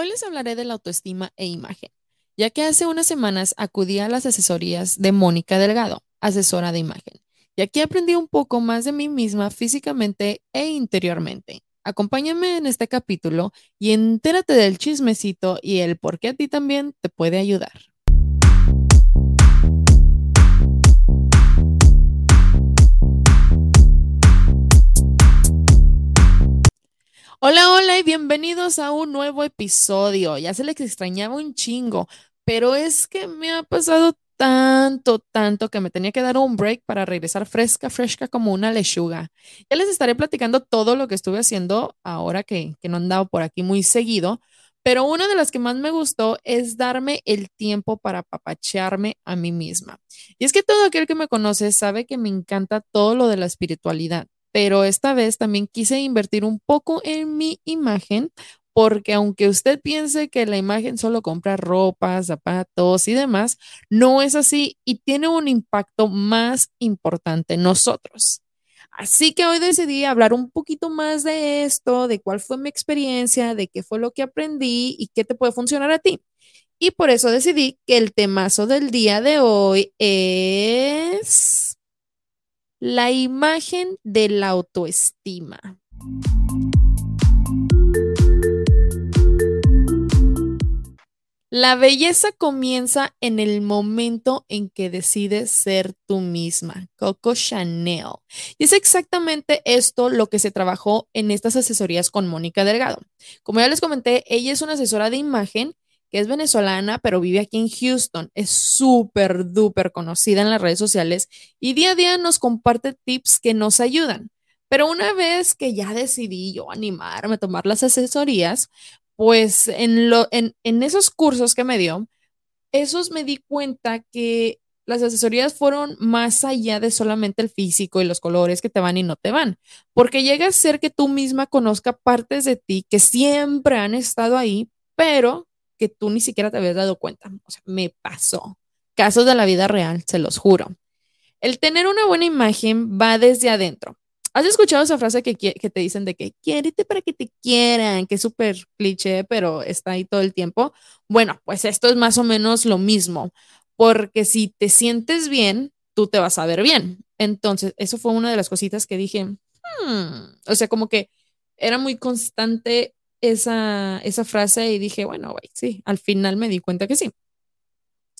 Hoy les hablaré de la autoestima e imagen, ya que hace unas semanas acudí a las asesorías de Mónica Delgado, asesora de imagen, y aquí aprendí un poco más de mí misma físicamente e interiormente. Acompáñame en este capítulo y entérate del chismecito y el por qué a ti también te puede ayudar. Hola, hola y bienvenidos a un nuevo episodio. Ya se les extrañaba un chingo, pero es que me ha pasado tanto, tanto que me tenía que dar un break para regresar fresca, fresca como una lechuga. Ya les estaré platicando todo lo que estuve haciendo ahora que, que no andaba por aquí muy seguido, pero una de las que más me gustó es darme el tiempo para papachearme a mí misma. Y es que todo aquel que me conoce sabe que me encanta todo lo de la espiritualidad pero esta vez también quise invertir un poco en mi imagen porque aunque usted piense que la imagen solo compra ropa, zapatos y demás, no es así y tiene un impacto más importante en nosotros. Así que hoy decidí hablar un poquito más de esto, de cuál fue mi experiencia, de qué fue lo que aprendí y qué te puede funcionar a ti. Y por eso decidí que el temazo del día de hoy es la imagen de la autoestima. La belleza comienza en el momento en que decides ser tú misma. Coco Chanel. Y es exactamente esto lo que se trabajó en estas asesorías con Mónica Delgado. Como ya les comenté, ella es una asesora de imagen que es venezolana, pero vive aquí en Houston. Es súper, duper conocida en las redes sociales y día a día nos comparte tips que nos ayudan. Pero una vez que ya decidí yo animarme a tomar las asesorías, pues en, lo, en, en esos cursos que me dio, esos me di cuenta que las asesorías fueron más allá de solamente el físico y los colores que te van y no te van, porque llega a ser que tú misma conozca partes de ti que siempre han estado ahí, pero que tú ni siquiera te habías dado cuenta. O sea, me pasó. Casos de la vida real, se los juro. El tener una buena imagen va desde adentro. ¿Has escuchado esa frase que, que te dicen de que quiérete para que te quieran? Que es súper cliché, pero está ahí todo el tiempo. Bueno, pues esto es más o menos lo mismo, porque si te sientes bien, tú te vas a ver bien. Entonces, eso fue una de las cositas que dije, hmm", o sea, como que era muy constante esa, esa frase y dije, bueno, güey, sí, al final me di cuenta que sí.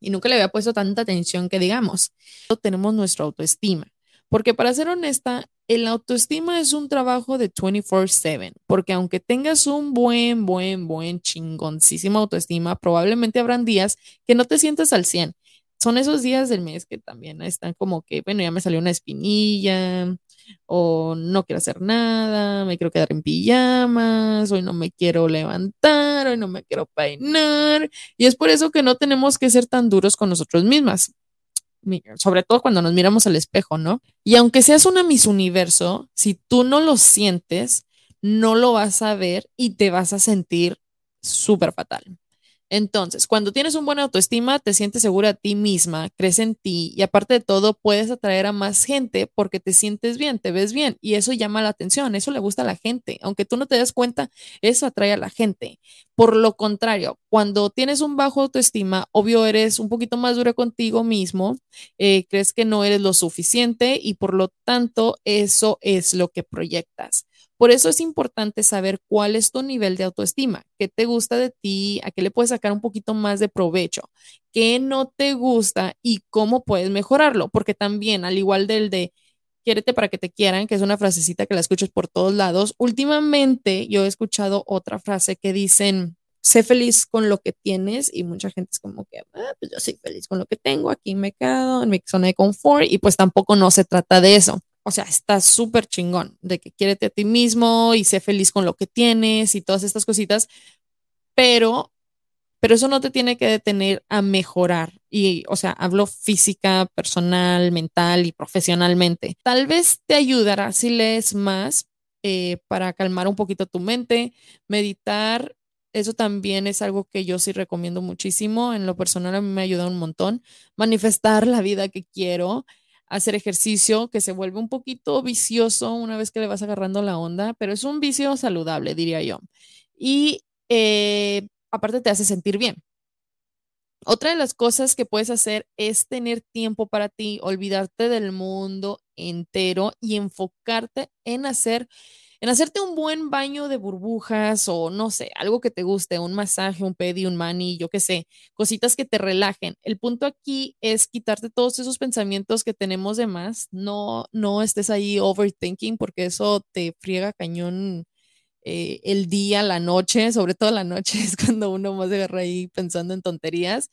Y nunca le había puesto tanta atención que digamos, tenemos nuestra autoestima. Porque para ser honesta, el autoestima es un trabajo de 24/7, porque aunque tengas un buen, buen, buen chingoncísimo autoestima, probablemente habrán días que no te sientas al 100. Son esos días del mes que también están como que, bueno, ya me salió una espinilla, o no quiero hacer nada, me quiero quedar en pijamas, hoy no me quiero levantar, hoy no me quiero peinar. Y es por eso que no tenemos que ser tan duros con nosotros mismas, sobre todo cuando nos miramos al espejo, ¿no? Y aunque seas una Miss Universo, si tú no lo sientes, no lo vas a ver y te vas a sentir súper fatal. Entonces, cuando tienes un buena autoestima, te sientes segura a ti misma, crees en ti y aparte de todo, puedes atraer a más gente porque te sientes bien, te ves bien y eso llama la atención, eso le gusta a la gente. Aunque tú no te des cuenta, eso atrae a la gente. Por lo contrario, cuando tienes un bajo autoestima, obvio eres un poquito más dura contigo mismo, eh, crees que no eres lo suficiente y por lo tanto eso es lo que proyectas. Por eso es importante saber cuál es tu nivel de autoestima, qué te gusta de ti, a qué le puedes sacar un poquito más de provecho, qué no te gusta y cómo puedes mejorarlo, porque también al igual del de quiérete para que te quieran, que es una frasecita que la escuchas por todos lados, últimamente yo he escuchado otra frase que dicen, sé feliz con lo que tienes y mucha gente es como que, ah, pues yo soy feliz con lo que tengo, aquí me quedo en mi zona de confort y pues tampoco no se trata de eso o sea, está súper chingón de que quiérete a ti mismo y sé feliz con lo que tienes y todas estas cositas, pero, pero eso no te tiene que detener a mejorar. Y, o sea, hablo física, personal, mental y profesionalmente. Tal vez te ayudará si lees más eh, para calmar un poquito tu mente, meditar. Eso también es algo que yo sí recomiendo muchísimo. En lo personal a mí me ayuda un montón. Manifestar la vida que quiero hacer ejercicio que se vuelve un poquito vicioso una vez que le vas agarrando la onda, pero es un vicio saludable, diría yo. Y eh, aparte te hace sentir bien. Otra de las cosas que puedes hacer es tener tiempo para ti, olvidarte del mundo entero y enfocarte en hacer en hacerte un buen baño de burbujas o no sé, algo que te guste, un masaje, un pedi, un mani, yo qué sé, cositas que te relajen. El punto aquí es quitarte todos esos pensamientos que tenemos de más, no no estés ahí overthinking porque eso te friega cañón eh, el día, la noche, sobre todo la noche es cuando uno más se agarra ahí pensando en tonterías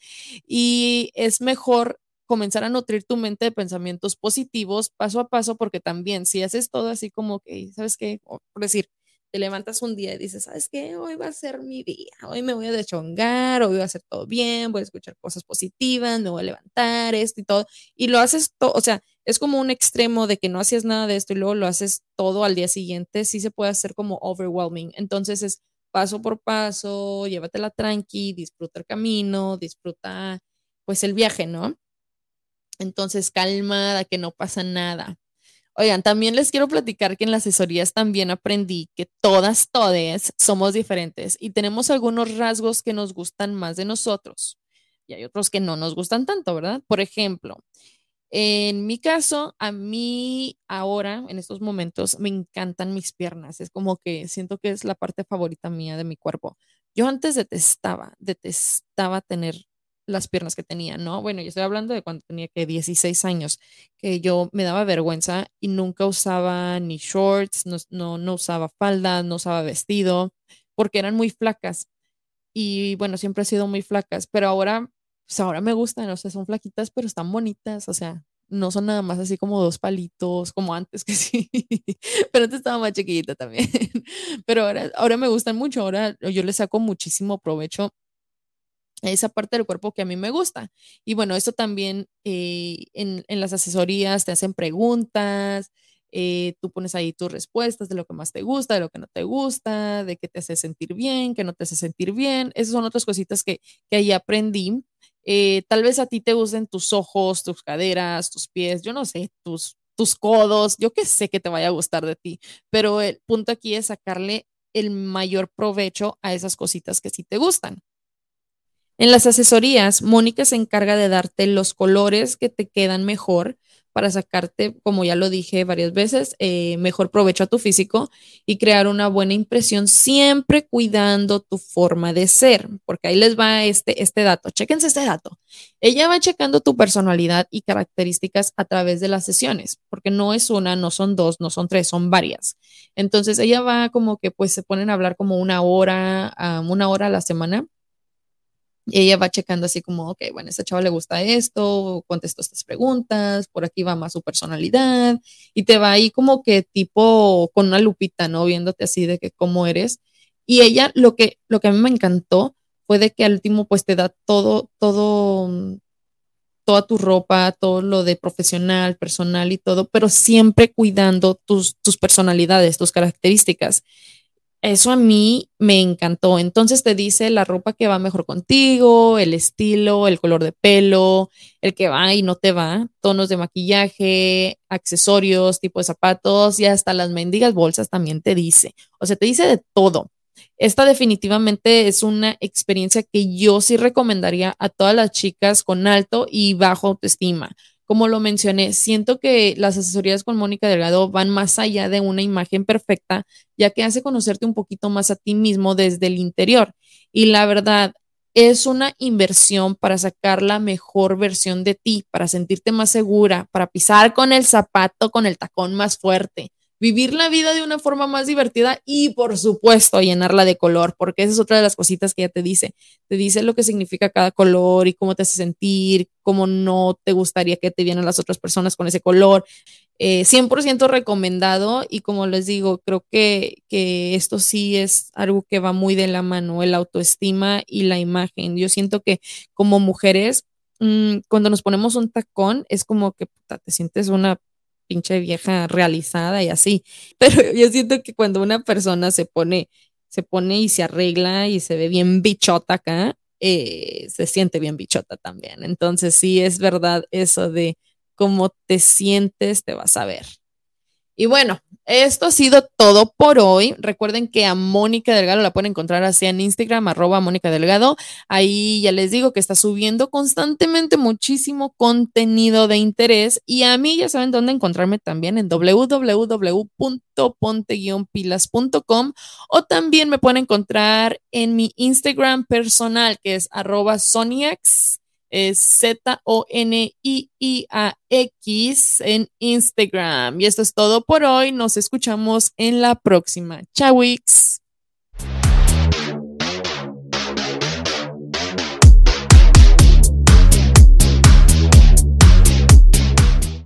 y es mejor comenzar a nutrir tu mente de pensamientos positivos paso a paso, porque también si haces todo así como que, ¿sabes qué? por decir, te levantas un día y dices, ¿sabes qué? Hoy va a ser mi día, hoy me voy a deschongar, hoy va a hacer todo bien, voy a escuchar cosas positivas, me voy a levantar, esto y todo, y lo haces todo, o sea, es como un extremo de que no hacías nada de esto y luego lo haces todo al día siguiente, sí se puede hacer como overwhelming. Entonces es paso por paso, llévatela tranqui, disfruta el camino, disfruta pues el viaje, ¿no? Entonces, calmada, que no pasa nada. Oigan, también les quiero platicar que en las asesorías también aprendí que todas, todes somos diferentes y tenemos algunos rasgos que nos gustan más de nosotros y hay otros que no nos gustan tanto, ¿verdad? Por ejemplo, en mi caso, a mí ahora, en estos momentos, me encantan mis piernas. Es como que siento que es la parte favorita mía de mi cuerpo. Yo antes detestaba, detestaba tener las piernas que tenía, ¿no? Bueno, yo estoy hablando de cuando tenía que 16 años, que yo me daba vergüenza y nunca usaba ni shorts, no, no, usaba falda, no usaba vestido, porque eran muy flacas. Y bueno, siempre he sido muy flacas, pero ahora, pues ahora me gustan, o sea, son flaquitas, pero están bonitas, o sea, no son nada más así como dos palitos, como antes que sí, pero antes estaba más chiquita también, pero ahora, ahora me gustan mucho, ahora yo le saco muchísimo provecho esa parte del cuerpo que a mí me gusta. Y bueno, esto también eh, en, las asesorías te hacen preguntas, eh, tú pones ahí tus respuestas de lo que más te gusta, de lo que no te gusta, de qué te hace sentir bien, qué no te hace sentir bien. Esas son otras cositas que, que ahí aprendí. Eh, tal vez a ti te gusten tus ojos, tus caderas, tus pies, yo no sé, tus, tus codos, yo qué sé que te vaya a gustar de ti, pero el punto aquí es sacarle el mayor provecho a esas cositas que sí te gustan. En las asesorías, Mónica se encarga de darte los colores que te quedan mejor para sacarte, como ya lo dije varias veces, eh, mejor provecho a tu físico y crear una buena impresión, siempre cuidando tu forma de ser, porque ahí les va este, este dato. Chéquense este dato. Ella va checando tu personalidad y características a través de las sesiones, porque no es una, no son dos, no son tres, son varias. Entonces ella va como que pues se ponen a hablar como una hora, una hora a la semana y ella va checando así como, ok, bueno, a esta chava le gusta esto, contesto estas preguntas, por aquí va más su personalidad, y te va ahí como que tipo con una lupita, ¿no? Viéndote así de que cómo eres. Y ella lo que, lo que a mí me encantó fue de que al último pues te da todo, todo, toda tu ropa, todo lo de profesional, personal y todo, pero siempre cuidando tus, tus personalidades, tus características. Eso a mí me encantó. Entonces te dice la ropa que va mejor contigo, el estilo, el color de pelo, el que va y no te va, tonos de maquillaje, accesorios, tipo de zapatos y hasta las mendigas bolsas también te dice. O sea, te dice de todo. Esta definitivamente es una experiencia que yo sí recomendaría a todas las chicas con alto y bajo autoestima como lo mencioné, siento que las asesorías con Mónica Delgado van más allá de una imagen perfecta, ya que hace conocerte un poquito más a ti mismo desde el interior. Y la verdad, es una inversión para sacar la mejor versión de ti, para sentirte más segura, para pisar con el zapato, con el tacón más fuerte, vivir la vida de una forma más divertida y por supuesto llenarla de color, porque esa es otra de las cositas que ella te dice. Te dice lo que significa cada color y cómo te hace sentir, cómo no te gustaría que te vieran las otras personas con ese color. 100% eh, recomendado y como les digo, creo que, que esto sí es algo que va muy de la mano, el autoestima y la imagen. Yo siento que como mujeres, mm, cuando nos ponemos un tacón, es como que te sientes una pinche vieja realizada y así. Pero yo siento que cuando una persona se pone, se pone y se arregla y se ve bien bichota acá, eh, se siente bien bichota también. Entonces sí es verdad eso de cómo te sientes, te vas a ver. Y bueno, esto ha sido todo por hoy. Recuerden que a Mónica Delgado la pueden encontrar así en Instagram, arroba Mónica Delgado. Ahí ya les digo que está subiendo constantemente muchísimo contenido de interés. Y a mí ya saben dónde encontrarme también en www.ponte-pilas.com o también me pueden encontrar en mi Instagram personal que es arroba Soniax es Z-O-N-I-I-A-X en Instagram. Y esto es todo por hoy. Nos escuchamos en la próxima. Chao, Wix.